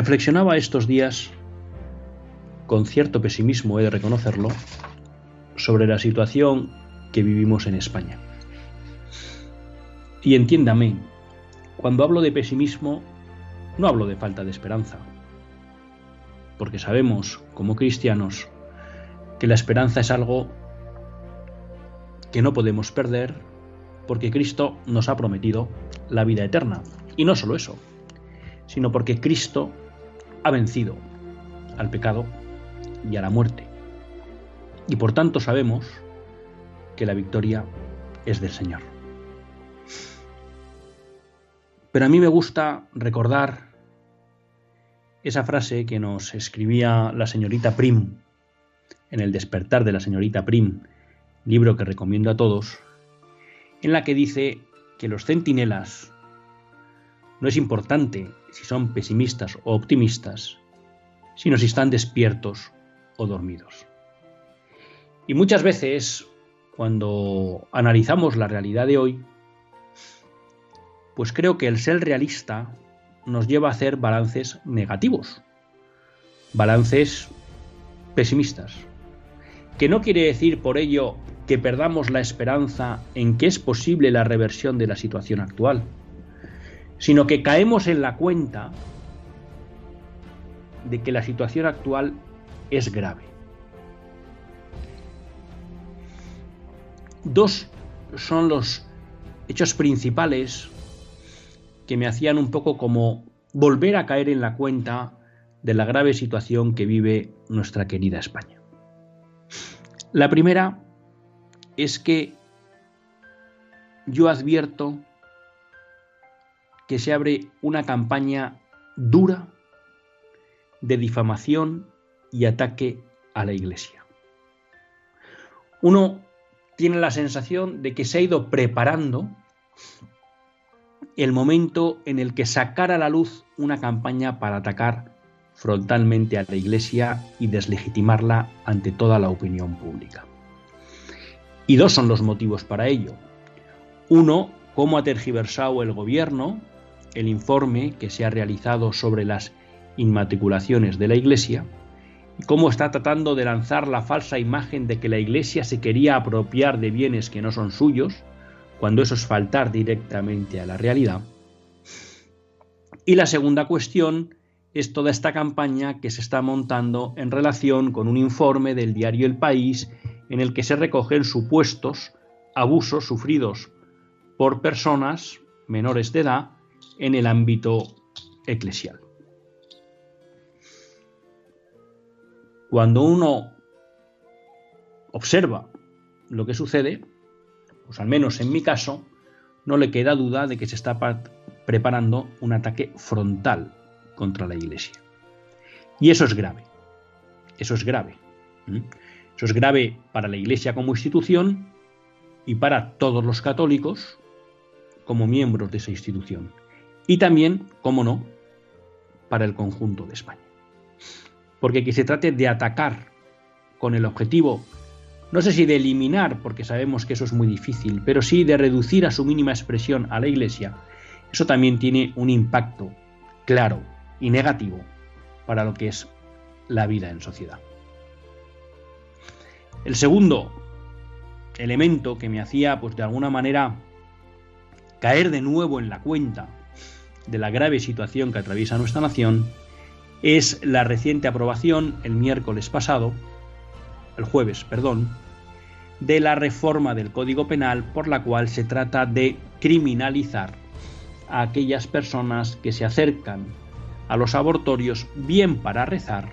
Reflexionaba estos días, con cierto pesimismo he de reconocerlo, sobre la situación que vivimos en España. Y entiéndame, cuando hablo de pesimismo, no hablo de falta de esperanza, porque sabemos, como cristianos, que la esperanza es algo que no podemos perder, porque Cristo nos ha prometido la vida eterna. Y no solo eso, sino porque Cristo ha vencido al pecado y a la muerte. Y por tanto sabemos que la victoria es del Señor. Pero a mí me gusta recordar esa frase que nos escribía la señorita Prim en El despertar de la señorita Prim, libro que recomiendo a todos, en la que dice que los centinelas no es importante si son pesimistas o optimistas, sino si están despiertos o dormidos. Y muchas veces, cuando analizamos la realidad de hoy, pues creo que el ser realista nos lleva a hacer balances negativos, balances pesimistas, que no quiere decir por ello que perdamos la esperanza en que es posible la reversión de la situación actual sino que caemos en la cuenta de que la situación actual es grave. Dos son los hechos principales que me hacían un poco como volver a caer en la cuenta de la grave situación que vive nuestra querida España. La primera es que yo advierto que se abre una campaña dura de difamación y ataque a la Iglesia. Uno tiene la sensación de que se ha ido preparando el momento en el que sacara a la luz una campaña para atacar frontalmente a la Iglesia y deslegitimarla ante toda la opinión pública. Y dos son los motivos para ello. Uno, cómo ha tergiversado el gobierno el informe que se ha realizado sobre las inmatriculaciones de la Iglesia y cómo está tratando de lanzar la falsa imagen de que la Iglesia se quería apropiar de bienes que no son suyos, cuando eso es faltar directamente a la realidad. Y la segunda cuestión es toda esta campaña que se está montando en relación con un informe del diario El País en el que se recogen supuestos abusos sufridos por personas menores de edad en el ámbito eclesial. Cuando uno observa lo que sucede, pues al menos en mi caso, no le queda duda de que se está preparando un ataque frontal contra la Iglesia. Y eso es grave. Eso es grave. Eso es grave para la Iglesia como institución y para todos los católicos como miembros de esa institución y también, cómo no, para el conjunto de España. Porque que se trate de atacar con el objetivo, no sé si de eliminar, porque sabemos que eso es muy difícil, pero sí de reducir a su mínima expresión a la Iglesia, eso también tiene un impacto claro y negativo para lo que es la vida en sociedad. El segundo elemento que me hacía, pues de alguna manera, caer de nuevo en la cuenta de la grave situación que atraviesa nuestra nación es la reciente aprobación el miércoles pasado, el jueves, perdón, de la reforma del Código Penal por la cual se trata de criminalizar a aquellas personas que se acercan a los abortorios bien para rezar,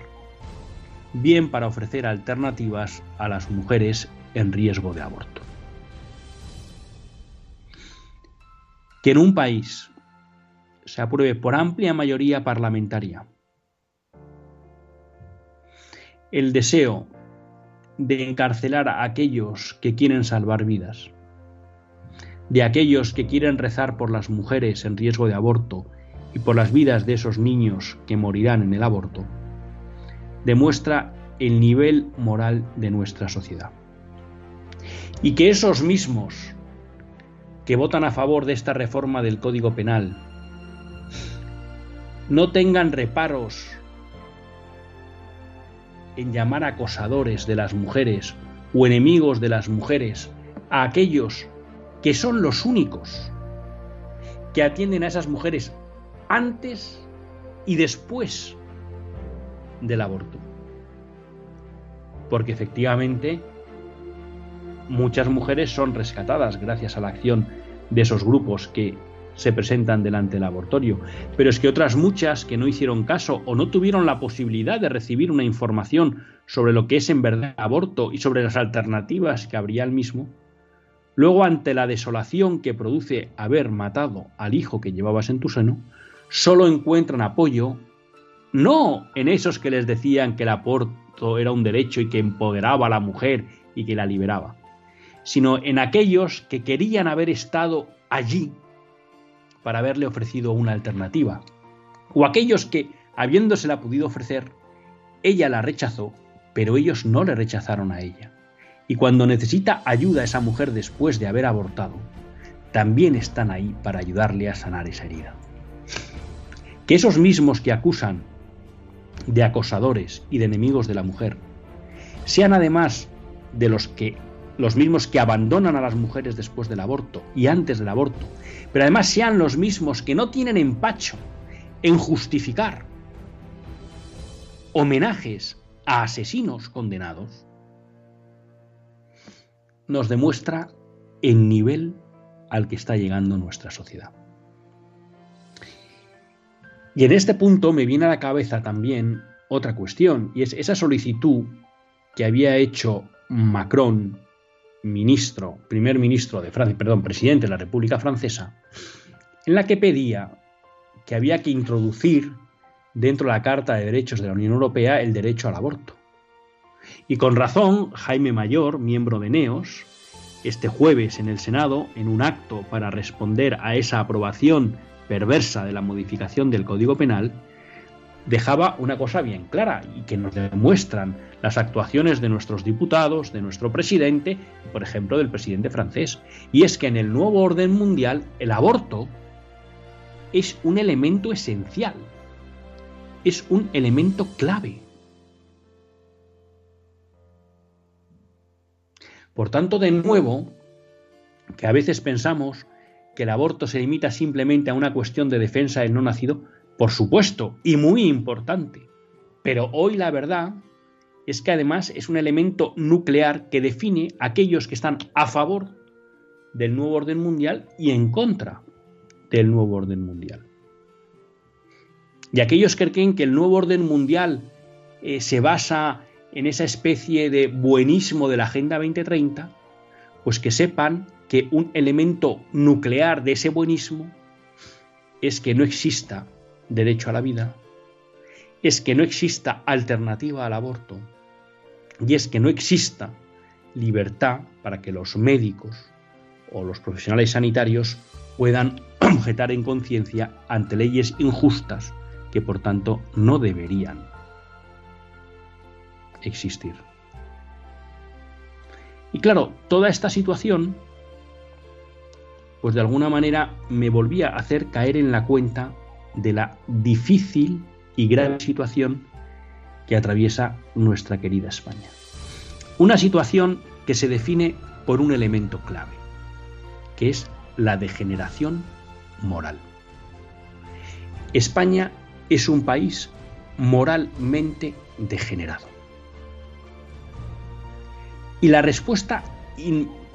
bien para ofrecer alternativas a las mujeres en riesgo de aborto. Que en un país se apruebe por amplia mayoría parlamentaria el deseo de encarcelar a aquellos que quieren salvar vidas, de aquellos que quieren rezar por las mujeres en riesgo de aborto y por las vidas de esos niños que morirán en el aborto, demuestra el nivel moral de nuestra sociedad. Y que esos mismos que votan a favor de esta reforma del Código Penal no tengan reparos en llamar acosadores de las mujeres o enemigos de las mujeres a aquellos que son los únicos que atienden a esas mujeres antes y después del aborto. Porque efectivamente muchas mujeres son rescatadas gracias a la acción de esos grupos que se presentan delante del abortorio. Pero es que otras muchas que no hicieron caso o no tuvieron la posibilidad de recibir una información sobre lo que es en verdad aborto y sobre las alternativas que habría el mismo, luego ante la desolación que produce haber matado al hijo que llevabas en tu seno, solo encuentran apoyo no en esos que les decían que el aborto era un derecho y que empoderaba a la mujer y que la liberaba, sino en aquellos que querían haber estado allí para haberle ofrecido una alternativa, o aquellos que, habiéndosela podido ofrecer, ella la rechazó, pero ellos no le rechazaron a ella. Y cuando necesita ayuda a esa mujer después de haber abortado, también están ahí para ayudarle a sanar esa herida. Que esos mismos que acusan de acosadores y de enemigos de la mujer sean además de los que los mismos que abandonan a las mujeres después del aborto y antes del aborto, pero además sean los mismos que no tienen empacho en justificar homenajes a asesinos condenados, nos demuestra el nivel al que está llegando nuestra sociedad. Y en este punto me viene a la cabeza también otra cuestión, y es esa solicitud que había hecho Macron ministro, primer ministro de Francia, perdón, presidente de la República Francesa, en la que pedía que había que introducir dentro de la Carta de Derechos de la Unión Europea el derecho al aborto. Y con razón, Jaime Mayor, miembro de NEOS, este jueves en el Senado, en un acto para responder a esa aprobación perversa de la modificación del Código Penal, dejaba una cosa bien clara y que nos demuestran las actuaciones de nuestros diputados, de nuestro presidente, por ejemplo del presidente francés. Y es que en el nuevo orden mundial el aborto es un elemento esencial, es un elemento clave. Por tanto, de nuevo, que a veces pensamos que el aborto se limita simplemente a una cuestión de defensa del no nacido, por supuesto, y muy importante. Pero hoy la verdad es que además es un elemento nuclear que define a aquellos que están a favor del nuevo orden mundial y en contra del nuevo orden mundial. Y aquellos que creen que el nuevo orden mundial eh, se basa en esa especie de buenismo de la Agenda 2030, pues que sepan que un elemento nuclear de ese buenismo es que no exista derecho a la vida, es que no exista alternativa al aborto y es que no exista libertad para que los médicos o los profesionales sanitarios puedan objetar en conciencia ante leyes injustas que por tanto no deberían existir. Y claro, toda esta situación, pues de alguna manera me volvía a hacer caer en la cuenta de la difícil y grave situación que atraviesa nuestra querida España. Una situación que se define por un elemento clave, que es la degeneración moral. España es un país moralmente degenerado. Y la respuesta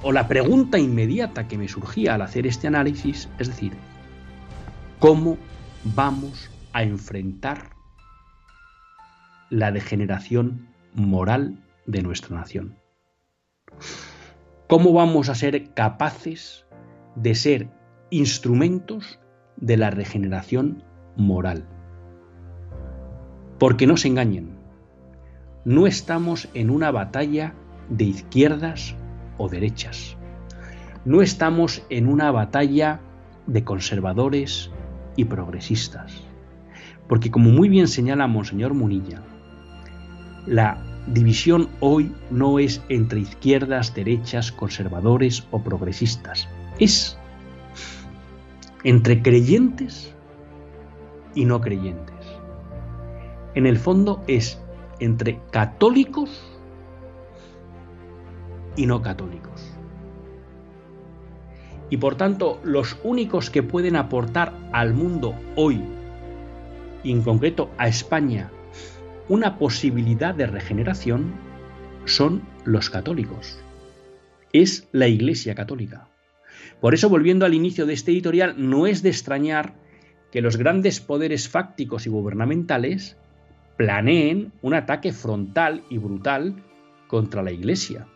o la pregunta inmediata que me surgía al hacer este análisis es decir, ¿cómo vamos a enfrentar la degeneración moral de nuestra nación? ¿Cómo vamos a ser capaces de ser instrumentos de la regeneración moral? Porque no se engañen, no estamos en una batalla de izquierdas o derechas. No estamos en una batalla de conservadores y progresistas. Porque como muy bien señala Monseñor Munilla, la división hoy no es entre izquierdas, derechas, conservadores o progresistas. Es entre creyentes y no creyentes. En el fondo es entre católicos y no católicos. Y por tanto, los únicos que pueden aportar al mundo hoy, y en concreto a España, una posibilidad de regeneración, son los católicos. Es la Iglesia Católica. Por eso, volviendo al inicio de este editorial, no es de extrañar que los grandes poderes fácticos y gubernamentales planeen un ataque frontal y brutal contra la Iglesia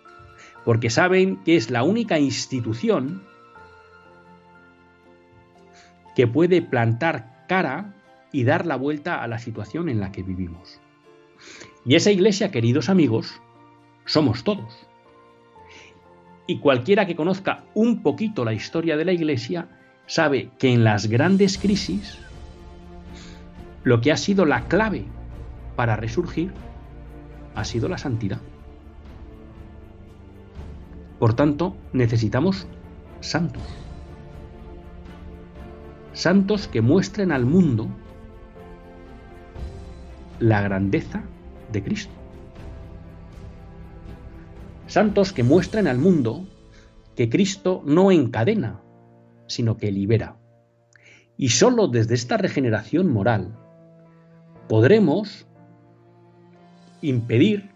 porque saben que es la única institución que puede plantar cara y dar la vuelta a la situación en la que vivimos. Y esa iglesia, queridos amigos, somos todos. Y cualquiera que conozca un poquito la historia de la iglesia sabe que en las grandes crisis lo que ha sido la clave para resurgir ha sido la santidad. Por tanto, necesitamos santos. Santos que muestren al mundo la grandeza de Cristo. Santos que muestren al mundo que Cristo no encadena, sino que libera. Y sólo desde esta regeneración moral podremos impedir,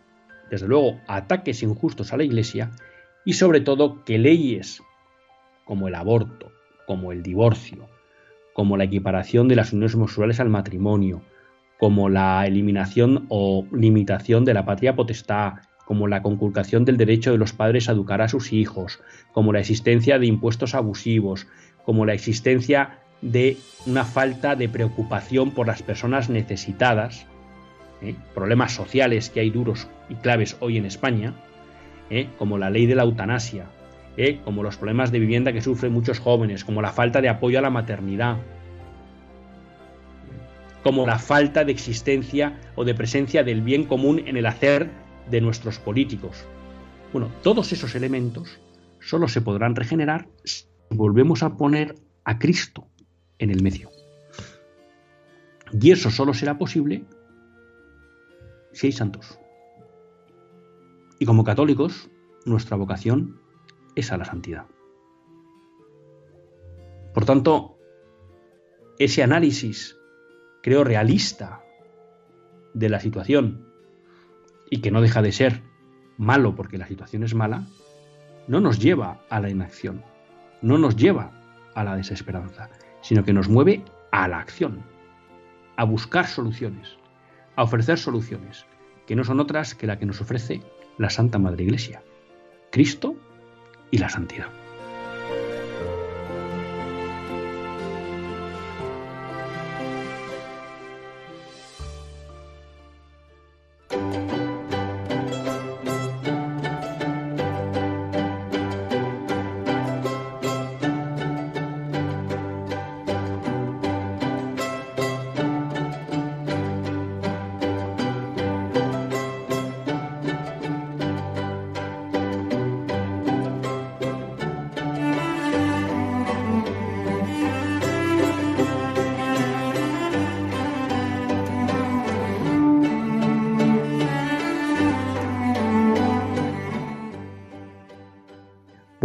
desde luego, ataques injustos a la Iglesia y sobre todo que leyes como el aborto, como el divorcio, como la equiparación de las uniones homosexuales al matrimonio, como la eliminación o limitación de la patria potestad, como la conculcación del derecho de los padres a educar a sus hijos, como la existencia de impuestos abusivos, como la existencia de una falta de preocupación por las personas necesitadas, ¿eh? problemas sociales que hay duros y claves hoy en España, ¿eh? como la ley de la eutanasia, ¿eh? como los problemas de vivienda que sufren muchos jóvenes, como la falta de apoyo a la maternidad, como la falta de existencia o de presencia del bien común en el hacer de nuestros políticos. Bueno, todos esos elementos solo se podrán regenerar si volvemos a poner a Cristo en el medio. Y eso solo será posible si hay santos. Y como católicos, nuestra vocación es a la santidad. Por tanto, ese análisis, creo, realista de la situación, y que no deja de ser malo porque la situación es mala, no nos lleva a la inacción, no nos lleva a la desesperanza, sino que nos mueve a la acción, a buscar soluciones, a ofrecer soluciones, que no son otras que la que nos ofrece la Santa Madre Iglesia, Cristo y la santidad.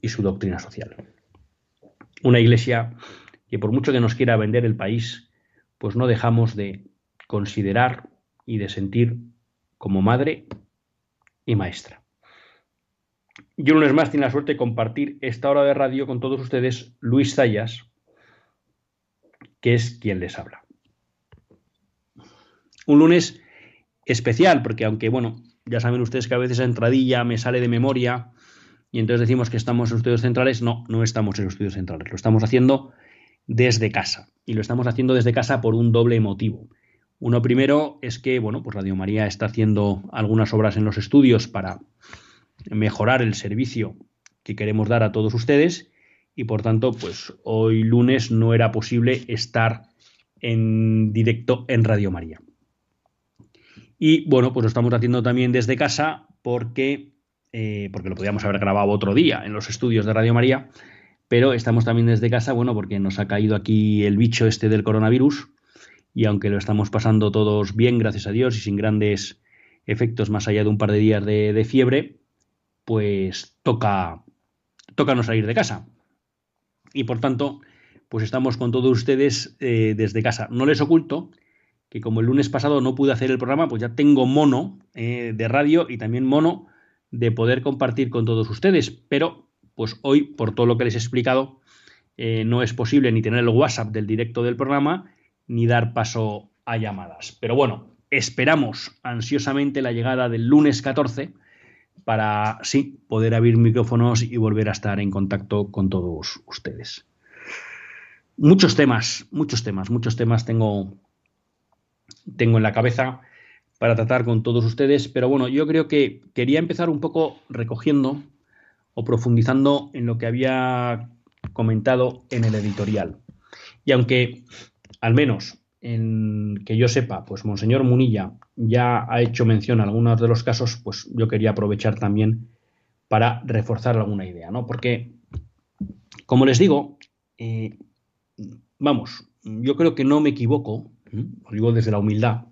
y su doctrina social. Una Iglesia que por mucho que nos quiera vender el país, pues no dejamos de considerar y de sentir como madre y maestra. Yo un lunes más tiene la suerte de compartir esta hora de radio con todos ustedes, Luis Zayas, que es quien les habla. Un lunes especial, porque aunque, bueno, ya saben ustedes que a veces la entradilla me sale de memoria y entonces decimos que estamos en los estudios centrales, no, no estamos en los estudios centrales, lo estamos haciendo desde casa. Y lo estamos haciendo desde casa por un doble motivo. Uno primero es que, bueno, pues Radio María está haciendo algunas obras en los estudios para mejorar el servicio que queremos dar a todos ustedes y por tanto, pues hoy lunes no era posible estar en directo en Radio María. Y bueno, pues lo estamos haciendo también desde casa porque, eh, porque lo podíamos haber grabado otro día en los estudios de Radio María, pero estamos también desde casa, bueno, porque nos ha caído aquí el bicho este del coronavirus y aunque lo estamos pasando todos bien, gracias a Dios, y sin grandes efectos más allá de un par de días de, fiebre, pues toca, toca no salir de casa. Y por tanto, pues estamos con todos ustedes eh, desde casa. No les oculto que como el lunes pasado no pude hacer el programa, pues ya tengo mono eh, de radio y también mono de poder compartir con todos ustedes, pero pues hoy, por todo lo que les he explicado, eh, no es posible ni tener el WhatsApp del directo del programa, ni dar paso a llamadas. Pero bueno, esperamos ansiosamente la llegada del lunes 14 para, sí, poder abrir micrófonos y volver a estar en contacto con todos ustedes. Muchos temas, muchos temas, muchos temas tengo, tengo en la cabeza para tratar con todos ustedes, pero bueno, yo creo que quería empezar un poco recogiendo o profundizando en lo que había comentado en el editorial. Y aunque, al menos en que yo sepa, pues Monseñor Munilla ya ha hecho mención a algunos de los casos, pues yo quería aprovechar también para reforzar alguna idea, ¿no? Porque, como les digo, eh, vamos, yo creo que no me equivoco, lo digo desde la humildad,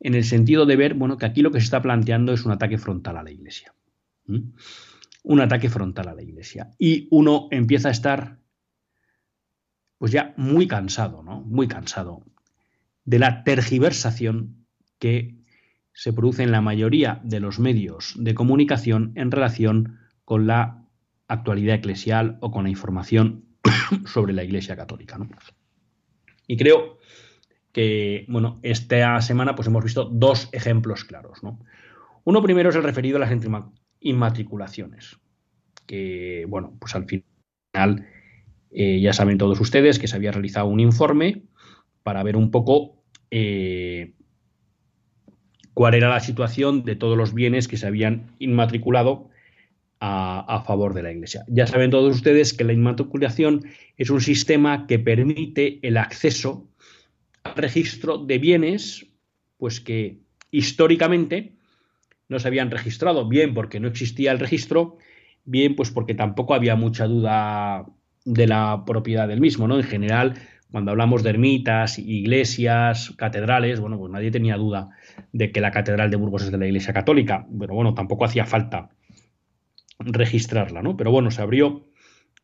en el sentido de ver, bueno, que aquí lo que se está planteando es un ataque frontal a la Iglesia un ataque frontal a la Iglesia. Y uno empieza a estar, pues ya muy cansado, ¿no? Muy cansado de la tergiversación que se produce en la mayoría de los medios de comunicación en relación con la actualidad eclesial o con la información sobre la Iglesia Católica. ¿no? Y creo que, bueno, esta semana pues hemos visto dos ejemplos claros. ¿no? Uno primero es el referido a las inmatriculaciones. Que, bueno, pues al final eh, ya saben todos ustedes que se había realizado un informe para ver un poco eh, cuál era la situación de todos los bienes que se habían inmatriculado a, favor de la Iglesia. Ya saben todos ustedes que la inmatriculación es un sistema que permite el acceso registro de bienes, pues que históricamente no se habían registrado, bien porque no existía el registro, bien pues porque tampoco había mucha duda de la propiedad del mismo, ¿no? En general, cuando hablamos de ermitas, iglesias, catedrales, bueno, pues nadie tenía duda de que la catedral de Burgos es de la Iglesia Católica, pero bueno, tampoco hacía falta registrarla, ¿no? Pero bueno, se abrió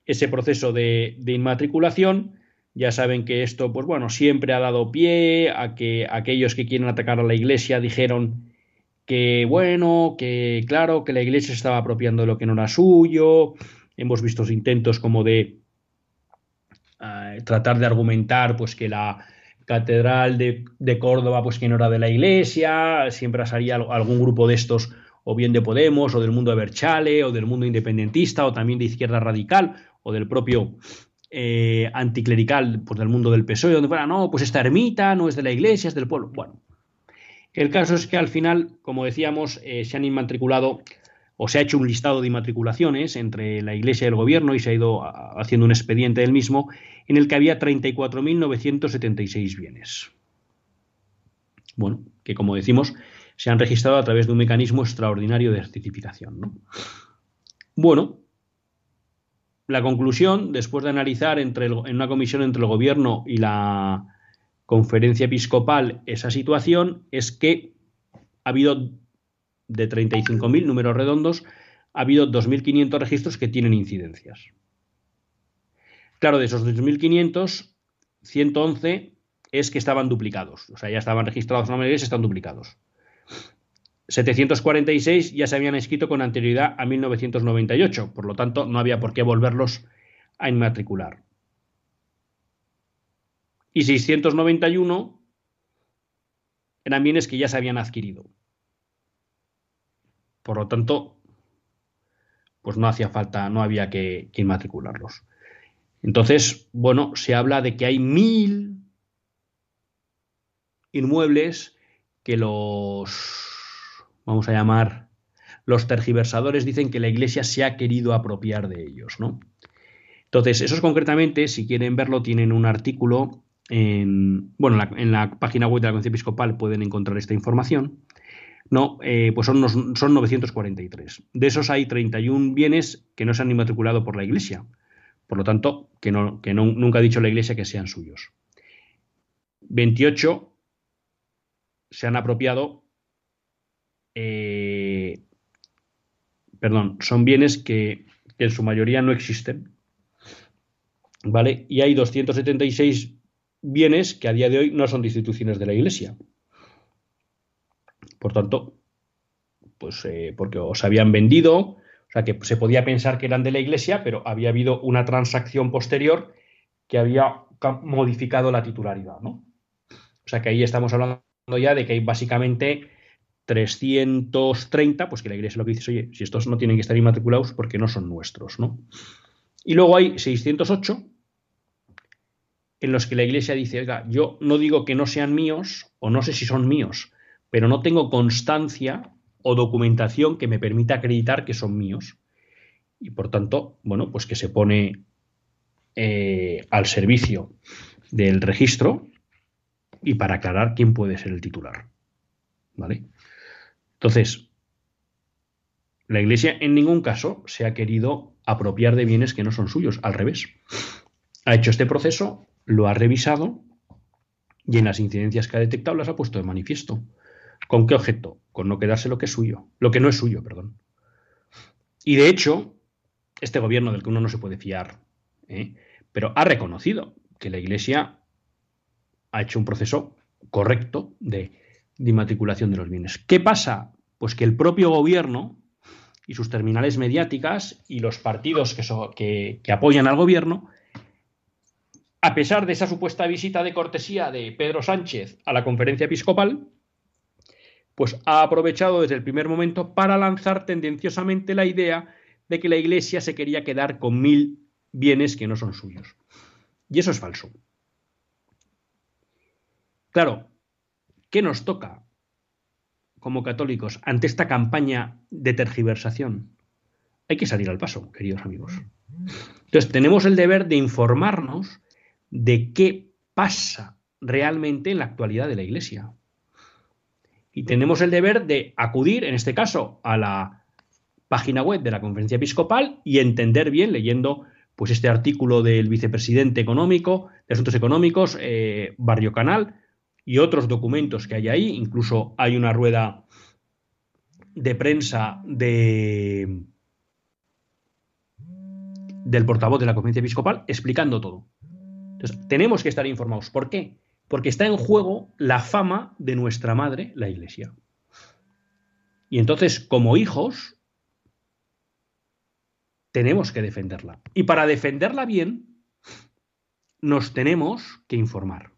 ese proceso de, de inmatriculación. Ya saben que esto, pues bueno, siempre ha dado pie a que aquellos que quieren atacar a la Iglesia dijeron que bueno, que claro, que la iglesia estaba apropiando de lo que no era suyo, hemos visto intentos como de eh, tratar de argumentar pues que la catedral de, Córdoba pues que no era de la iglesia, siempre salía algún grupo de estos o bien de Podemos o del mundo de Berchale o del mundo independentista o también de izquierda radical o del propio eh, anticlerical pues del mundo del PSOE donde fuera no pues esta ermita no es de la iglesia es del pueblo bueno el caso es que al final, como decíamos, eh, se han inmatriculado o se ha hecho un listado de inmatriculaciones entre la Iglesia y el Gobierno y se ha ido haciendo un expediente del mismo en el que había 34.976 bienes. bueno, que como decimos, se han registrado a través de un mecanismo extraordinario de certificación. Bueno, la conclusión, después de analizar entre en una comisión entre el gobierno y la conferencia episcopal esa situación, es que ha habido de 35.000 números redondos, ha habido 2.500 registros que tienen incidencias. Claro, de esos 2.500, 111 es que estaban duplicados, o sea, ya estaban registrados en la mayoría y están duplicados. 746 ya se habían escrito con anterioridad a 1998, por lo tanto no había por qué volverlos a inmatricular. Y 691 eran bienes que ya se habían adquirido. Por lo tanto, pues no hacía falta, no había que, que inmatricularlos. Entonces, bueno, se habla de que hay mil inmuebles que los vamos a llamar, los tergiversadores dicen que la Iglesia se ha querido apropiar de ellos, ¿no? Entonces, esos concretamente, si quieren verlo, tienen un artículo en, bueno, en la, página web de la Conferencia Episcopal pueden encontrar esta información. No, eh, pues son, son 943. De esos hay 31 bienes que no se han inmatriculado por la Iglesia. Por lo tanto, que, no, que nunca ha dicho la Iglesia que sean suyos. 28 se han apropiado eh, perdón, son bienes que, en su mayoría no existen. ¿Vale? Y hay 276 bienes que a día de hoy no son instituciones de la Iglesia. Por tanto, pues eh, porque os habían vendido, o sea que se podía pensar que eran de la Iglesia, pero había habido una transacción posterior que había modificado la titularidad, ¿no? O sea que ahí estamos hablando ya de que hay básicamente 330, pues que la iglesia lo que dice es, oye, si estos no tienen que estar inmatriculados porque no son nuestros, ¿no? Y luego hay 608 en los que la iglesia dice, oiga, yo no digo que no sean míos, o no sé si son míos, pero no tengo constancia o documentación que me permita acreditar que son míos. Y por tanto, bueno, pues que se pone eh, al servicio del registro y para aclarar quién puede ser el titular. ¿Vale? Entonces, la Iglesia en ningún caso se ha querido apropiar de bienes que no son suyos, al revés. Ha hecho este proceso, lo ha revisado y en las incidencias que ha detectado las ha puesto de manifiesto. ¿Con qué objeto? Con no quedarse lo que es suyo, lo que no es suyo, perdón. Y de hecho, este gobierno del que uno no se puede fiar, ¿eh? pero ha reconocido que la Iglesia ha hecho un proceso correcto de de inmatriculación de los bienes. ¿Qué pasa? Pues que el propio gobierno y sus terminales mediáticas y los partidos que, que, apoyan al gobierno, a pesar de esa supuesta visita de cortesía de Pedro Sánchez a la conferencia episcopal, pues ha aprovechado desde el primer momento para lanzar tendenciosamente la idea de que la Iglesia se quería quedar con mil bienes que no son suyos. Y eso es falso. Claro, ¿Qué nos toca como católicos ante esta campaña de tergiversación? Hay que salir al paso, queridos amigos. Entonces, tenemos el deber de informarnos de qué pasa realmente en la actualidad de la Iglesia. Y tenemos el deber de acudir, en este caso, a la página web de la Conferencia Episcopal y entender bien, leyendo pues este artículo del vicepresidente económico, de Asuntos Económicos, eh, Barrio Canal, y otros documentos que hay ahí. Incluso hay una rueda de prensa de, del portavoz de la conferencia episcopal explicando todo. Entonces, tenemos que estar informados. ¿Por qué? Porque está en juego la fama de nuestra madre, la Iglesia. Y entonces, como hijos, tenemos que defenderla. Y para defenderla bien, nos tenemos que informar.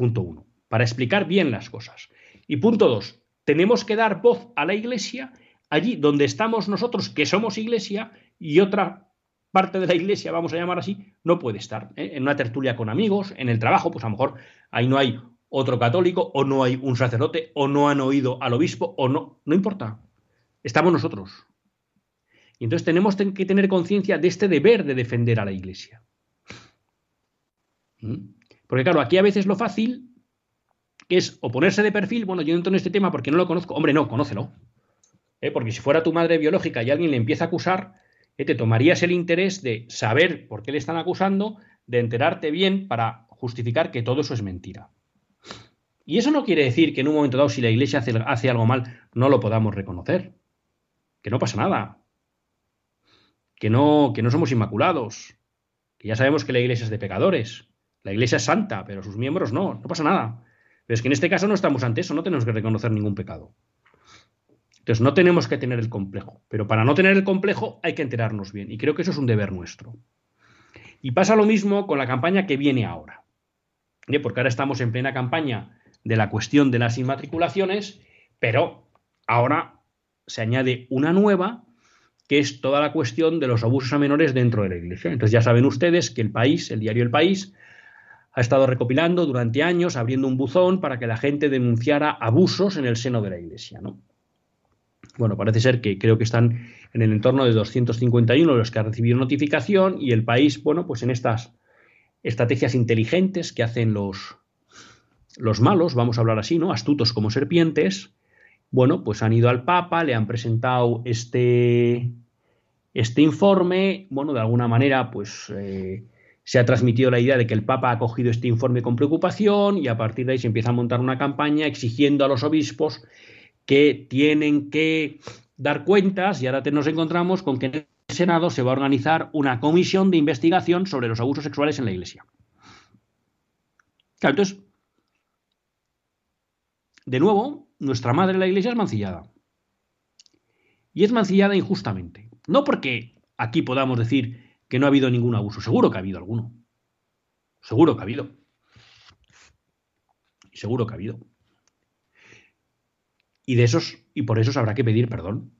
Punto uno. Para explicar bien las cosas. Y punto dos. Tenemos que dar voz a la iglesia allí donde estamos nosotros, que somos iglesia, y otra parte de la iglesia, vamos a llamar así, no puede estar. ¿eh? En una tertulia con amigos, en el trabajo, pues a lo mejor ahí no hay otro católico, o no hay un sacerdote, o no han oído al obispo, o no. No importa. Estamos nosotros. Y entonces tenemos que tener conciencia de este deber de defender a la iglesia. ¿Mm? Porque claro, aquí a veces lo fácil es o ponerse de perfil, bueno, yo entro en este tema porque no lo conozco. Hombre, no, conócelo. ¿Eh? Porque si fuera tu madre biológica y alguien le empieza a acusar, ¿eh? te tomarías el interés de saber por qué le están acusando, de enterarte bien para justificar que todo eso es mentira. Y eso no quiere decir que en un momento dado, si la iglesia hace, hace algo mal, no lo podamos reconocer. Que no pasa nada. Que no, que no somos inmaculados. Que ya sabemos que la iglesia es de pecadores. La iglesia es santa, pero sus miembros no. No pasa nada. Pero es que en este caso no estamos ante eso, no tenemos que reconocer ningún pecado. Entonces no tenemos que tener el complejo. Pero para no tener el complejo hay que enterarnos bien. Y creo que eso es un deber nuestro. Y pasa lo mismo con la campaña que viene ahora. Porque ahora estamos en plena campaña de la cuestión de las inmatriculaciones, pero ahora se añade una nueva, que es toda la cuestión de los abusos a menores dentro de la Iglesia. Entonces ya saben ustedes que el país, el diario El País, ha estado recopilando durante años, abriendo un buzón para que la gente denunciara abusos en el seno de la Iglesia. ¿no? Bueno, parece ser que creo que están en el entorno de 251 los que han recibido notificación y el país, bueno, pues en estas estrategias inteligentes que hacen los, los malos, vamos a hablar así, ¿no? Astutos como serpientes, bueno, pues han ido al Papa, le han presentado este, este informe, bueno, de alguna manera, pues eh, se ha transmitido la idea de que el Papa ha cogido este informe con preocupación y a partir de ahí se empieza a montar una campaña exigiendo a los obispos que tienen que dar cuentas y ahora nos encontramos con que en el Senado se va a organizar una comisión de investigación sobre los abusos sexuales en la Iglesia. Claro, entonces, de nuevo, nuestra madre la iglesia es mancillada. Y es mancillada injustamente. No porque aquí podamos decir que no ha habido ningún abuso. Seguro que ha habido alguno. Seguro que ha habido. Seguro que ha habido. Y de esos, y por eso habrá que pedir perdón.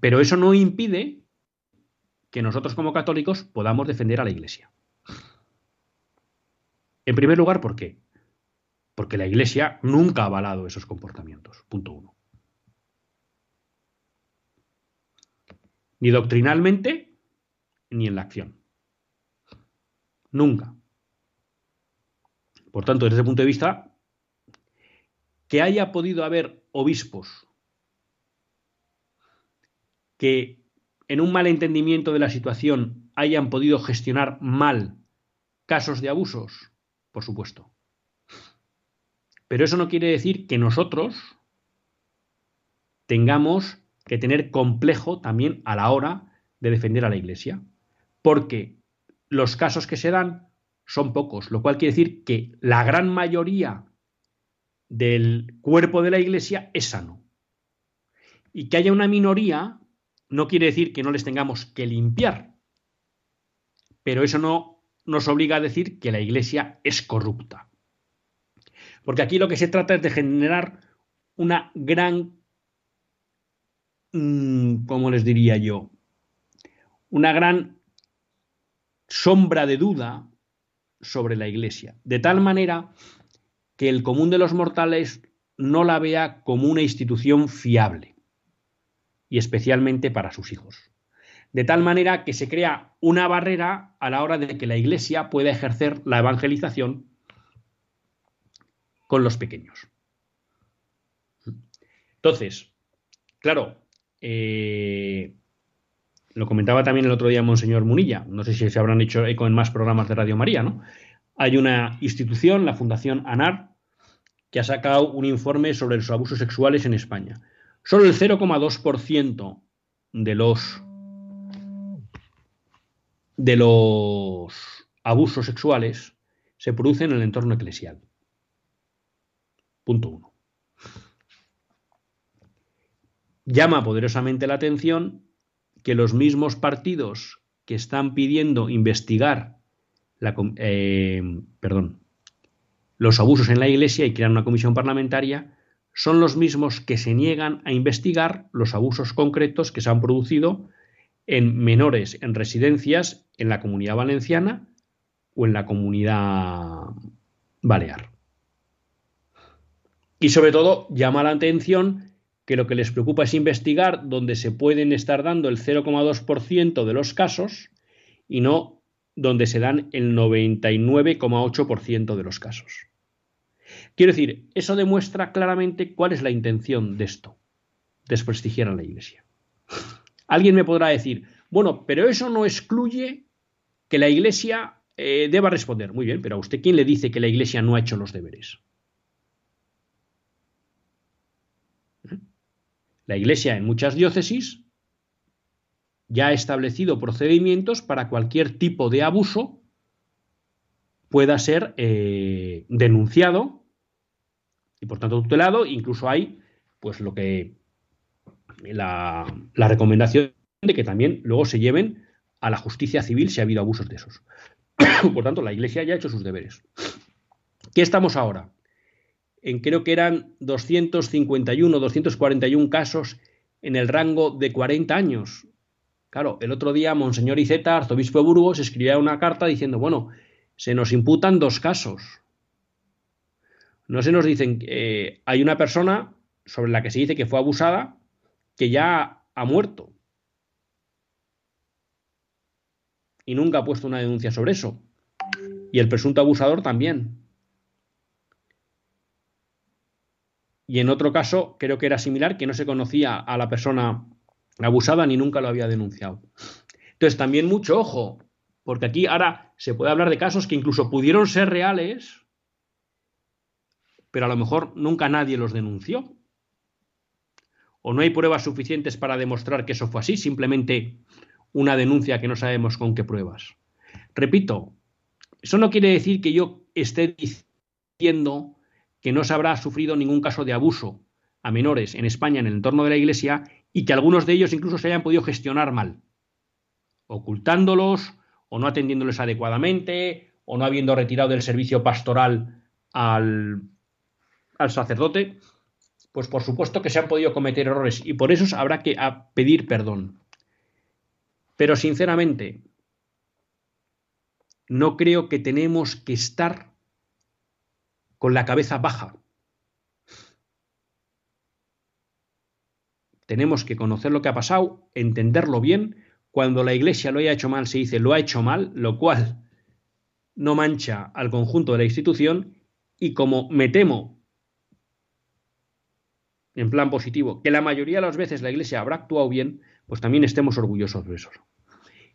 Pero eso no impide que nosotros como católicos podamos defender a la Iglesia. En primer lugar, ¿por qué? porque la Iglesia nunca ha avalado esos comportamientos. Punto uno. Ni doctrinalmente, ni en la acción. Nunca. Por tanto, desde ese punto de vista, que haya podido haber obispos que en un mal entendimiento de la situación hayan podido gestionar mal casos de abusos, por supuesto. Pero eso no quiere decir que nosotros tengamos que tener complejo también a la hora de defender a la Iglesia. Porque los casos que se dan son pocos, lo cual quiere decir que la gran mayoría del cuerpo de la Iglesia es sano. Y que haya una minoría no quiere decir que no les tengamos que limpiar. Pero eso no nos obliga a decir que la Iglesia es corrupta. Porque aquí lo que se trata es de generar una gran, mm, ¿cómo les diría yo? Una gran sombra de duda sobre la Iglesia, de tal manera que el común de los mortales no la vea como una institución fiable, y especialmente para sus hijos. De tal manera que se crea una barrera a la hora de que la Iglesia pueda ejercer la evangelización con los pequeños. Entonces, claro, eh, lo comentaba también el otro día Monseñor Munilla, no sé si se habrán hecho eco en más programas de Radio María, ¿no? Hay una institución, la Fundación ANAR, que ha sacado un informe sobre los abusos sexuales en España. Solo el 0,2% de los de los abusos sexuales se producen en el entorno eclesial. Punto uno. Llama poderosamente la atención que los mismos partidos que están pidiendo investigar eh, los abusos en la Iglesia y crear una comisión parlamentaria son los mismos que se niegan a investigar los abusos concretos que se han producido en menores en residencias en la comunidad valenciana o en la comunidad balear. Y sobre todo llama la atención que lo que les preocupa es investigar dónde se pueden estar dando el 0,2% de los casos y no donde se dan el 99,8% de los casos. Quiero decir, eso demuestra claramente cuál es la intención de esto, desprestigiar a la Iglesia. Alguien me podrá decir, bueno, pero eso no excluye que la Iglesia eh, deba responder. Muy bien, pero a usted quién le dice que la Iglesia no ha hecho los deberes? La Iglesia en muchas diócesis ya ha establecido procedimientos para cualquier tipo de abuso pueda ser eh, denunciado y por tanto tutelado. Incluso hay, pues lo que la, la recomendación de que también luego se lleven a la justicia civil si ha habido abusos de esos. Por tanto, la Iglesia ya ha hecho sus deberes. ¿Qué estamos ahora? En creo que eran 251, 241 casos en el rango de 40 años. Claro, el otro día Monseñor Iceta, arzobispo de Burgos, escribía una carta diciendo, bueno, se nos imputan dos casos. No se nos dicen, eh, hay una persona sobre la que se dice que fue abusada que ya ha muerto. y nunca ha puesto una denuncia sobre eso. Y el presunto abusador también. Y en otro caso, creo que era similar, que no se conocía a la persona abusada ni nunca lo había denunciado. Entonces, también mucho ojo, porque aquí ahora se puede hablar de casos que incluso pudieron ser reales, pero a lo mejor nunca nadie los denunció. O no hay pruebas suficientes para demostrar que eso fue así, simplemente una denuncia que no sabemos con qué pruebas. Repito, eso no quiere decir que yo esté diciendo que no se habrá sufrido ningún caso de abuso a menores en España en el entorno de la Iglesia y que algunos de ellos incluso se hayan podido gestionar mal, ocultándolos o no atendiéndoles adecuadamente o no habiendo retirado del servicio pastoral al, al sacerdote, pues por supuesto que se han podido cometer errores y por eso habrá que pedir perdón. Pero sinceramente, no creo que tenemos que estar con la cabeza baja. Tenemos que conocer lo que ha pasado, entenderlo bien. Cuando la Iglesia lo haya hecho mal, se dice lo ha hecho mal, lo cual no mancha al conjunto de la institución. Y como me temo, en plan positivo, que la mayoría de las veces la Iglesia habrá actuado bien, pues también estemos orgullosos de eso.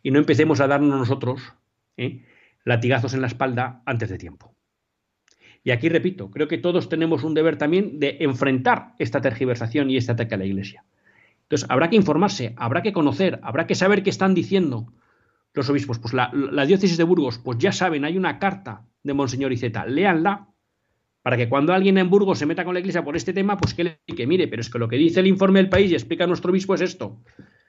Y no empecemos a darnos nosotros ¿eh? latigazos en la espalda antes de tiempo. Y aquí repito, creo que todos tenemos un deber también de enfrentar esta tergiversación y este ataque a la Iglesia. Entonces, habrá que informarse, habrá que conocer, habrá que saber qué están diciendo los obispos. Pues la, diócesis de Burgos, pues ya saben, hay una carta de Monseñor Iceta, léanla, para que cuando alguien en Burgos se meta con la Iglesia por este tema, pues que le que mire, pero es que lo que dice el informe del país y explica nuestro obispo es esto.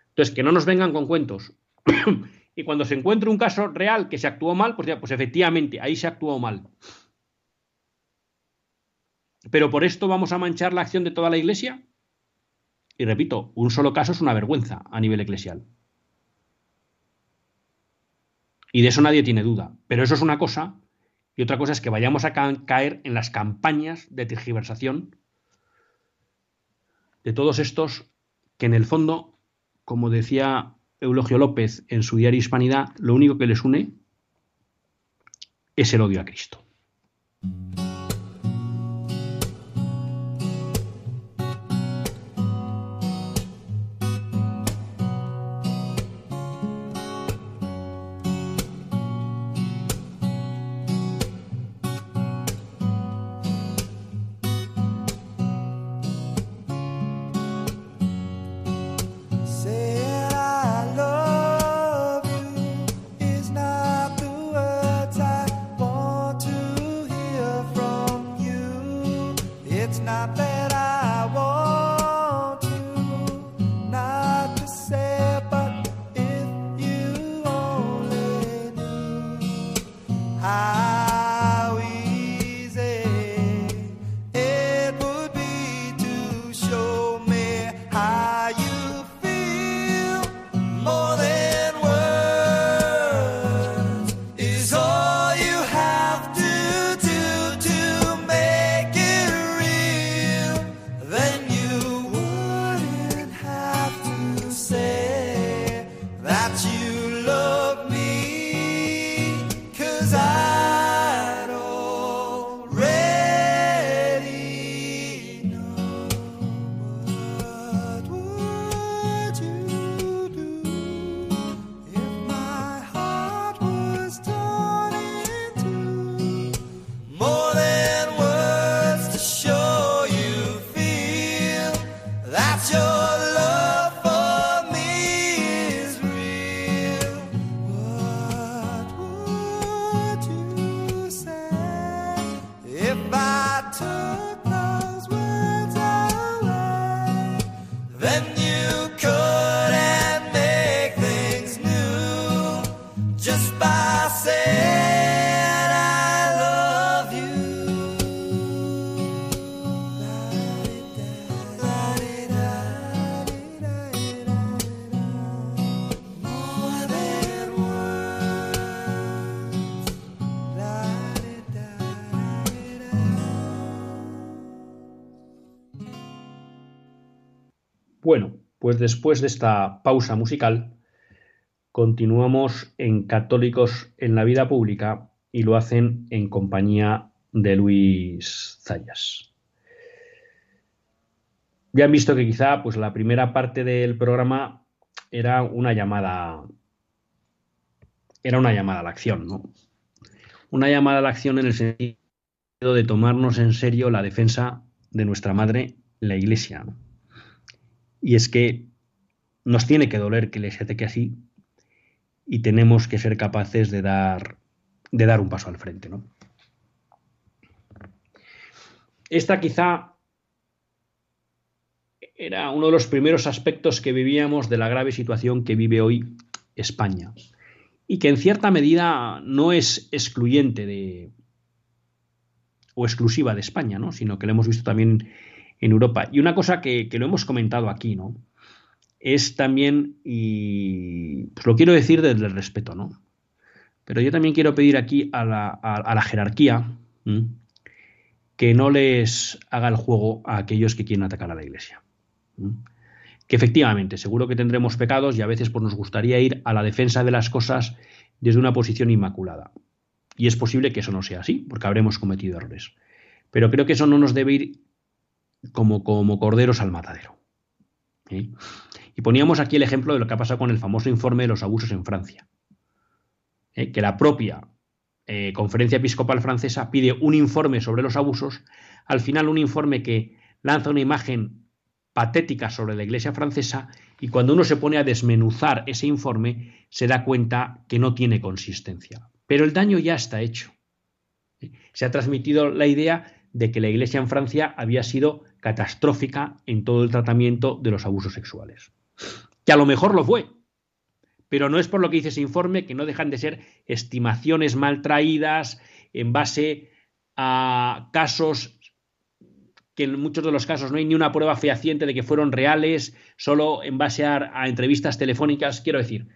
Entonces, que no nos vengan con cuentos. y cuando se encuentre un caso real que se actuó mal, pues, ya, pues efectivamente, ahí se actuó mal. Pero por esto vamos a manchar la acción de toda la Iglesia. Y repito, un solo caso es una vergüenza a nivel eclesial. Y de eso nadie tiene duda. Pero eso es una cosa. Y otra cosa es que vayamos a caer en las campañas de tergiversación de todos estos que en el fondo, como decía Eulogio López en su diario Hispanidad, lo único que les une es el odio a Cristo. Pues después de esta pausa musical, continuamos en Católicos en la Vida Pública y lo hacen en compañía de Luis Zayas. Ya han visto que quizá pues, la primera parte del programa era una llamada. Era una llamada a la acción, ¿no? Una llamada a la acción en el sentido de tomarnos en serio la defensa de nuestra madre, la Iglesia. Y es que nos tiene que doler que les que así y tenemos que ser capaces de dar, de dar un paso al frente. ¿no? Esta quizá era uno de los primeros aspectos que vivíamos de la grave situación que vive hoy España y que en cierta medida no es excluyente de o exclusiva de España, ¿no? sino que lo hemos visto también en Europa. Y una cosa que, lo hemos comentado aquí, ¿no? Es también, y pues lo quiero decir desde el respeto, ¿no? Pero yo también quiero pedir aquí a la, jerarquía que no les haga el juego a aquellos que quieren atacar a la iglesia. Que efectivamente, seguro que tendremos pecados y a veces pues, nos gustaría ir a la defensa de las cosas desde una posición inmaculada. Y es posible que eso no sea así, porque habremos cometido errores. Pero creo que eso no nos debe ir como, como corderos al matadero. ¿eh? Y poníamos aquí el ejemplo de lo que ha pasado con el famoso informe de los abusos en Francia. ¿eh? Que la propia eh, Conferencia Episcopal Francesa pide un informe sobre los abusos, al final un informe que lanza una imagen patética sobre la Iglesia francesa y cuando uno se pone a desmenuzar ese informe se da cuenta que no tiene consistencia. Pero el daño ya está hecho. Se ha transmitido la idea de que la Iglesia en Francia había sido catastrófica en todo el tratamiento de los abusos sexuales. Que a lo mejor lo fue, pero no es por lo que dice ese informe, que no dejan de ser estimaciones mal traídas en base a casos que en muchos de los casos no hay ni una prueba fehaciente de que fueron reales, solo en base a, a entrevistas telefónicas, quiero decir,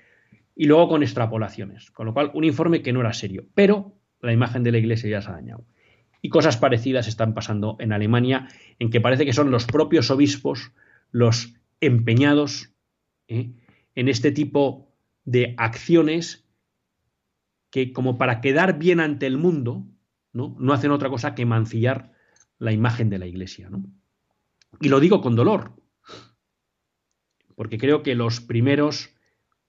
y luego con extrapolaciones. Con lo cual, un informe que no era serio, pero la imagen de la Iglesia ya se ha dañado. Y cosas parecidas están pasando en Alemania, en que parece que son los propios obispos los empeñados ¿eh? en este tipo de acciones que como para quedar bien ante el mundo, ¿no? no hacen otra cosa que mancillar la imagen de la iglesia. Y lo digo con dolor, porque creo que los primeros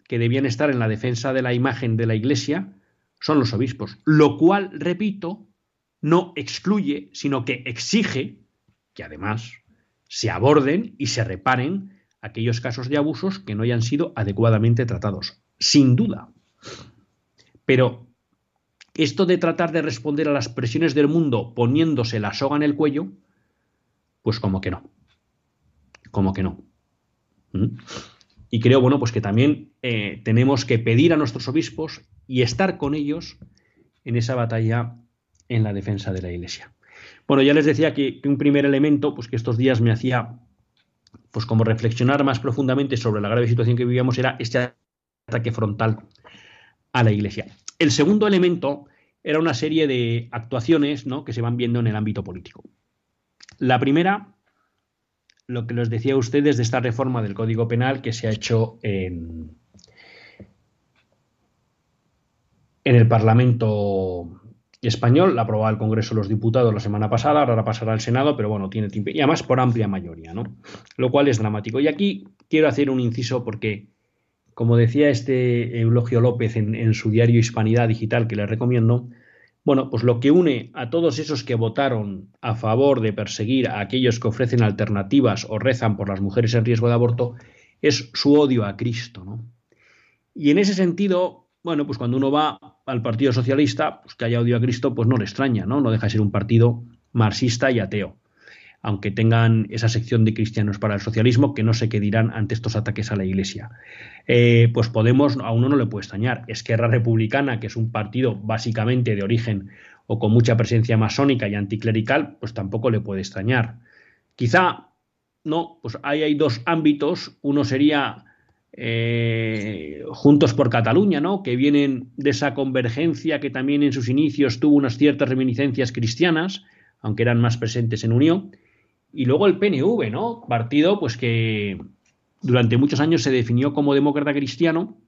que debían estar en la defensa de la imagen de la iglesia son los obispos, lo cual, repito, no excluye, sino que exige que además se aborden y se reparen aquellos casos de abusos que no hayan sido adecuadamente tratados, sin duda. Pero esto de tratar de responder a las presiones del mundo poniéndose la soga en el cuello, pues como que no. Como que no. ¿Mm? Y creo, bueno, pues que también eh, tenemos que pedir a nuestros obispos y estar con ellos en esa batalla en la defensa de la Iglesia. Bueno, ya les decía que, un primer elemento, pues que estos días me hacía, pues como reflexionar más profundamente sobre la grave situación que vivíamos, era este ataque frontal a la Iglesia. El segundo elemento era una serie de actuaciones ¿no? que se van viendo en el ámbito político. La primera, lo que les decía a ustedes de esta reforma del Código Penal que se ha hecho en, en el Parlamento español, la aprobaba el Congreso de los Diputados la semana pasada, ahora pasará al Senado, pero bueno, tiene tiempo, y además por amplia mayoría, ¿no? Lo cual es dramático. Y aquí quiero hacer un inciso porque, como decía este Eulogio López en, en su diario Hispanidad Digital, que le recomiendo, bueno, pues lo que une a todos esos que votaron a favor de perseguir a aquellos que ofrecen alternativas o rezan por las mujeres en riesgo de aborto es su odio a Cristo, ¿no? Y en ese sentido, bueno, pues cuando uno va al Partido Socialista, pues que haya odio a Cristo, pues no le extraña, ¿no? No deja de ser un partido marxista y ateo. aunque tengan esa sección de cristianos para el socialismo, que no sé qué dirán ante estos ataques a la Iglesia. Eh, pues Podemos a uno no le puede extrañar. Esquerra Republicana, que es un partido básicamente de origen o con mucha presencia masónica y anticlerical, pues tampoco le puede extrañar. Quizá, no, pues ahí hay dos ámbitos. Uno sería eh, Juntos por Cataluña, ¿no? que vienen de esa convergencia que también en sus inicios tuvo unas ciertas reminiscencias cristianas, aunque eran más presentes en Unión. Y luego el PNV, ¿no? Partido pues que durante muchos años se definió como demócrata cristiano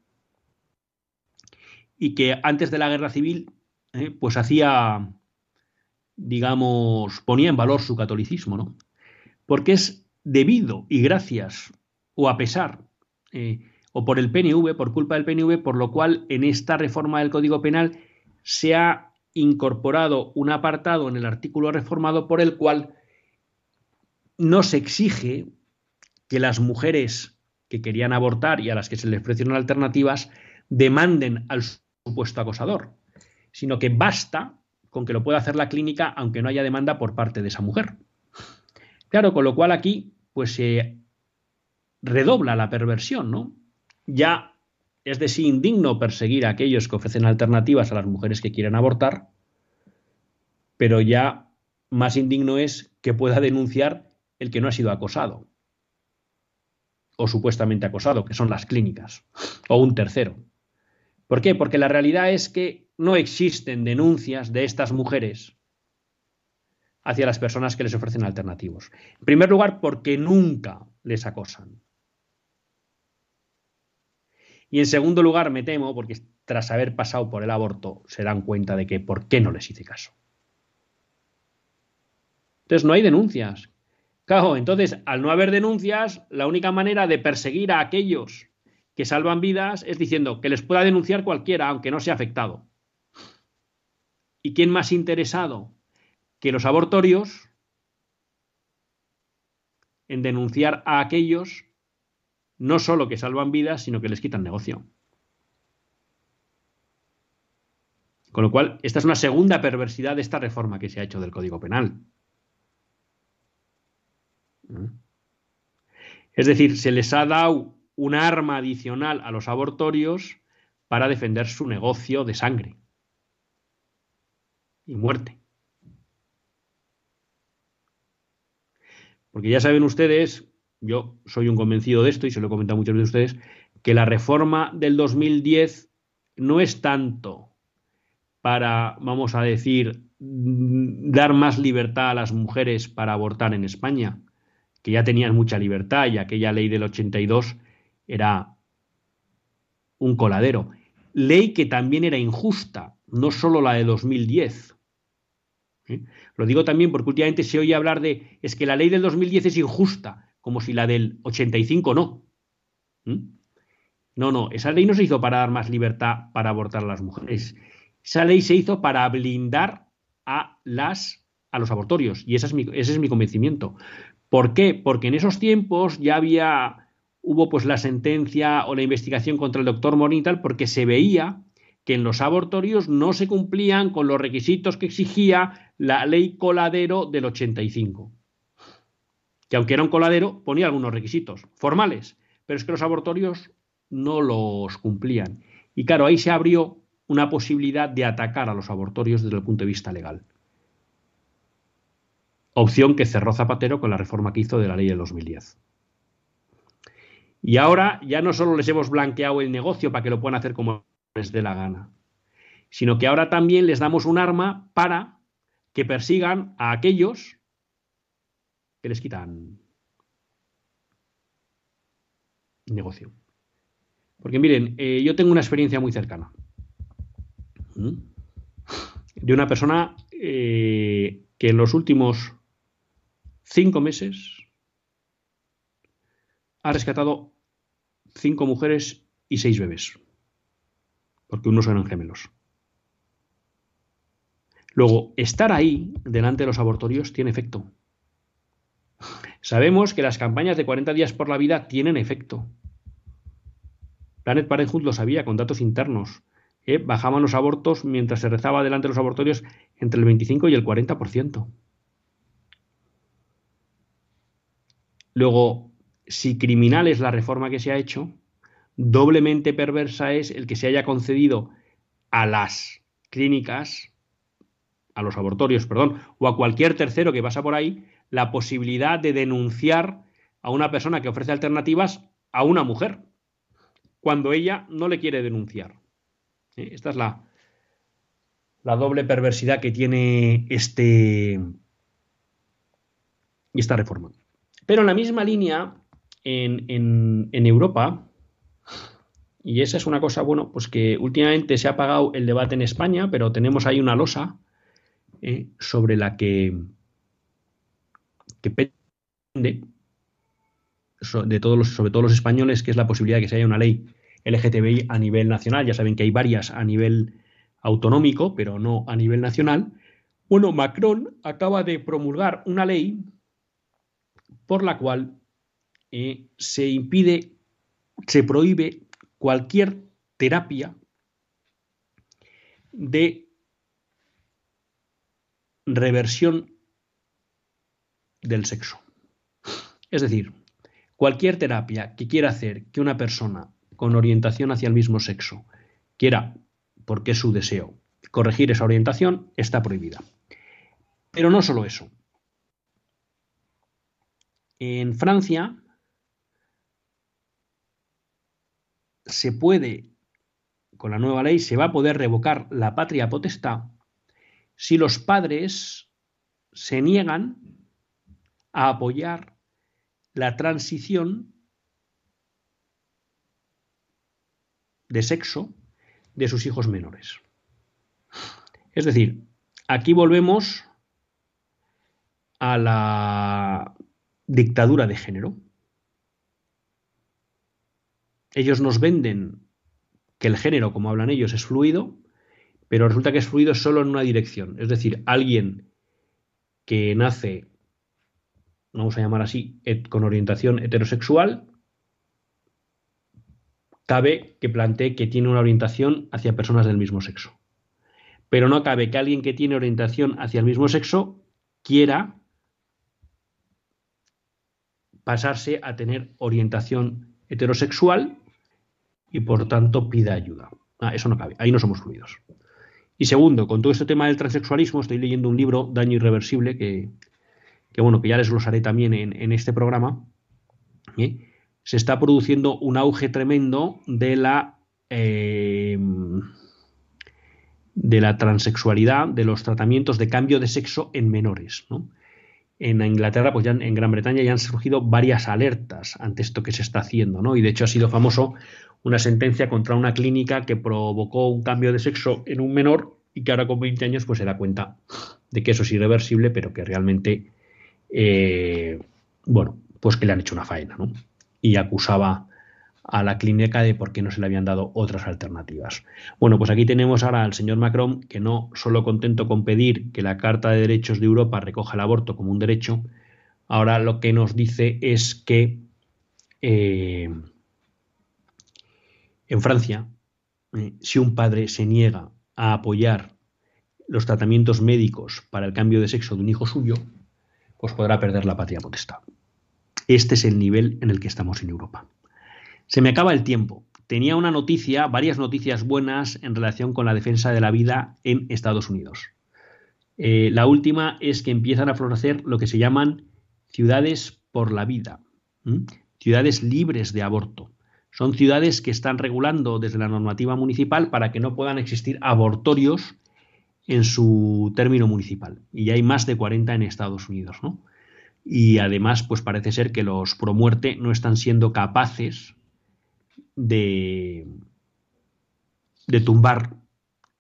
y que antes de la guerra civil eh, pues hacía, digamos, ponía en valor su catolicismo, ¿no? Porque es debido y gracias o a pesar eh, o por el PNV, por culpa del PNV, por lo cual en esta reforma del Código Penal se ha incorporado un apartado en el artículo reformado por el cual no se exige que las mujeres que querían abortar y a las que se les ofrecieron alternativas demanden al supuesto acosador, sino que basta con que lo pueda hacer la clínica aunque no haya demanda por parte de esa mujer. Claro, con lo cual aquí pues se redobla la perversión, ¿no? Ya es de sí indigno perseguir a aquellos que ofrecen alternativas a las mujeres que quieren abortar, pero ya más indigno es que pueda denunciar el que no ha sido acosado o supuestamente acosado, que son las clínicas, o un tercero. ¿Por qué? Porque la realidad es que no existen denuncias de estas mujeres hacia las personas que les ofrecen alternativos. En primer lugar, porque nunca les acosan. Y en segundo lugar, me temo, porque tras haber pasado por el aborto se dan cuenta de que por qué no les hice caso. Entonces no hay denuncias. Claro, entonces, al no haber denuncias, la única manera de perseguir a aquellos que salvan vidas es diciendo que les pueda denunciar cualquiera, aunque no sea afectado. ¿Y quién más interesado que los abortorios en denunciar a aquellos no solo que salvan vidas, sino que les quitan negocio? Con lo cual, esta es una segunda perversidad de esta reforma que se ha hecho del Código Penal. Es decir, se les ha dado un arma adicional a los abortorios para defender su negocio de sangre y muerte. Porque ya saben ustedes, yo soy un convencido de esto y se lo he comentado a muchos de ustedes, que la reforma del 2010 no es tanto para, vamos a decir, dar más libertad a las mujeres para abortar en España, que ya tenían mucha libertad y aquella ley del 82 era un coladero. Ley que también era injusta, no solo la de 2010. ¿eh? Lo digo también porque últimamente se oye hablar de es que la ley del 2010 es injusta, como si la del 85 no. ¿Mm? No, no, esa ley no se hizo para dar más libertad para abortar a las mujeres. Esa ley se hizo para blindar a las a los abortorios y ese es mi, ese es mi convencimiento. ¿Por qué? Porque en esos tiempos ya había, hubo pues la sentencia o la investigación contra el doctor Morital porque se veía que en los abortorios no se cumplían con los requisitos que exigía la ley coladero del 85. Que aunque era un coladero, ponía algunos requisitos formales, pero es que los abortorios no los cumplían. Y claro, ahí se abrió una posibilidad de atacar a los abortorios desde el punto de vista legal. Opción que cerró Zapatero con la reforma que hizo de la ley del 2010. Y ahora ya no solo les hemos blanqueado el negocio para que lo puedan hacer como les dé la gana, sino que ahora también les damos un arma para que persigan a aquellos que les quitan negocio. Porque miren, eh, yo tengo una experiencia muy cercana de una persona eh, que en los últimos cinco meses ha rescatado cinco mujeres y seis bebés, porque unos eran gemelos. Luego, estar ahí, delante de los abortorios, tiene efecto. Sabemos que las campañas de 40 días por la vida tienen efecto. Planet Parenthood lo sabía con datos internos. ¿eh? Bajaban los abortos mientras se rezaba delante de los abortorios entre el 25 y el 40%. Luego, si criminal es la reforma que se ha hecho, doblemente perversa es el que se haya concedido a las clínicas, a los abortorios, perdón, o a cualquier tercero que pasa por ahí, la posibilidad de denunciar a una persona que ofrece alternativas a una mujer, cuando ella no le quiere denunciar. Esta es la, la doble perversidad que tiene este, esta reforma. Pero en la misma línea, en, Europa, y esa es una cosa, bueno, pues que últimamente se ha apagado el debate en España, pero tenemos ahí una losa eh, sobre la que, pende de todos los, sobre todo los españoles, que es la posibilidad de que se haya una ley LGTBI a nivel nacional. Ya saben que hay varias a nivel autonómico, pero no a nivel nacional. Bueno, Macron acaba de promulgar una ley por la cual eh, se impide, se prohíbe cualquier terapia de reversión del sexo. Es decir, cualquier terapia que quiera hacer que una persona con orientación hacia el mismo sexo quiera, porque es su deseo, corregir esa orientación, está prohibida. Pero no solo eso. En Francia se puede, con la nueva ley, se va a poder revocar la patria potestad si los padres se niegan a apoyar la transición de sexo de sus hijos menores. Es decir, aquí volvemos a la dictadura de género. Ellos nos venden que el género, como hablan ellos, es fluido, pero resulta que es fluido solo en una dirección. Es decir, alguien que nace, vamos a llamar así, con orientación heterosexual, cabe que plantee que tiene una orientación hacia personas del mismo sexo. Pero no cabe que alguien que tiene orientación hacia el mismo sexo quiera pasarse a tener orientación heterosexual y por tanto pida ayuda. Ah, eso no cabe, ahí no somos fluidos. Y segundo, con todo este tema del transexualismo, estoy leyendo un libro, Daño Irreversible, que, bueno, que ya les haré también en, este programa. ¿eh? Se está produciendo un auge tremendo de la eh, de la transexualidad, de los tratamientos de cambio de sexo en menores. ¿no? en Inglaterra, pues ya en Gran Bretaña ya han surgido varias alertas ante esto que se está haciendo, ¿no? Y de hecho ha sido famoso una sentencia contra una clínica que provocó un cambio de sexo en un menor y que ahora con 20 años pues se da cuenta de que eso es irreversible, pero que realmente, eh, bueno, pues que le han hecho una faena, ¿no? Y acusaba a la clínica de por qué no se le habían dado otras alternativas. Bueno, pues aquí tenemos ahora al señor Macron que no solo contento con pedir que la Carta de Derechos de Europa recoja el aborto como un derecho, ahora lo que nos dice es que eh, en Francia, eh, si un padre se niega a apoyar los tratamientos médicos para el cambio de sexo de un hijo suyo, pues podrá perder la patria potestad. Este es el nivel en el que estamos en Europa. Se me acaba el tiempo. Tenía una noticia, varias noticias buenas en relación con la defensa de la vida en Estados Unidos. Eh, la última es que empiezan a florecer lo que se llaman ciudades por la vida, ciudades libres de aborto. Son ciudades que están regulando desde la normativa municipal para que no puedan existir abortorios en su término municipal. Y hay más de 40 en Estados Unidos, Y además, pues parece ser que los pro muerte no están siendo capaces de, de tumbar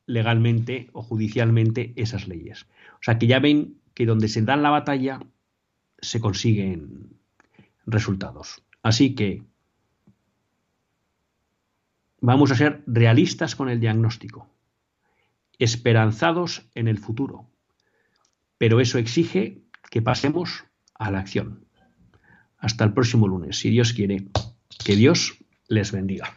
legalmente o judicialmente esas leyes. O sea que ya ven que donde se dan la batalla se consiguen resultados. Así que vamos a ser realistas con el diagnóstico, esperanzados en el futuro, pero eso exige que pasemos a la acción. Hasta el próximo lunes, si Dios quiere. Que Dios les bendiga.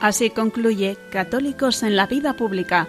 Así concluye Católicos en la Vida Pública,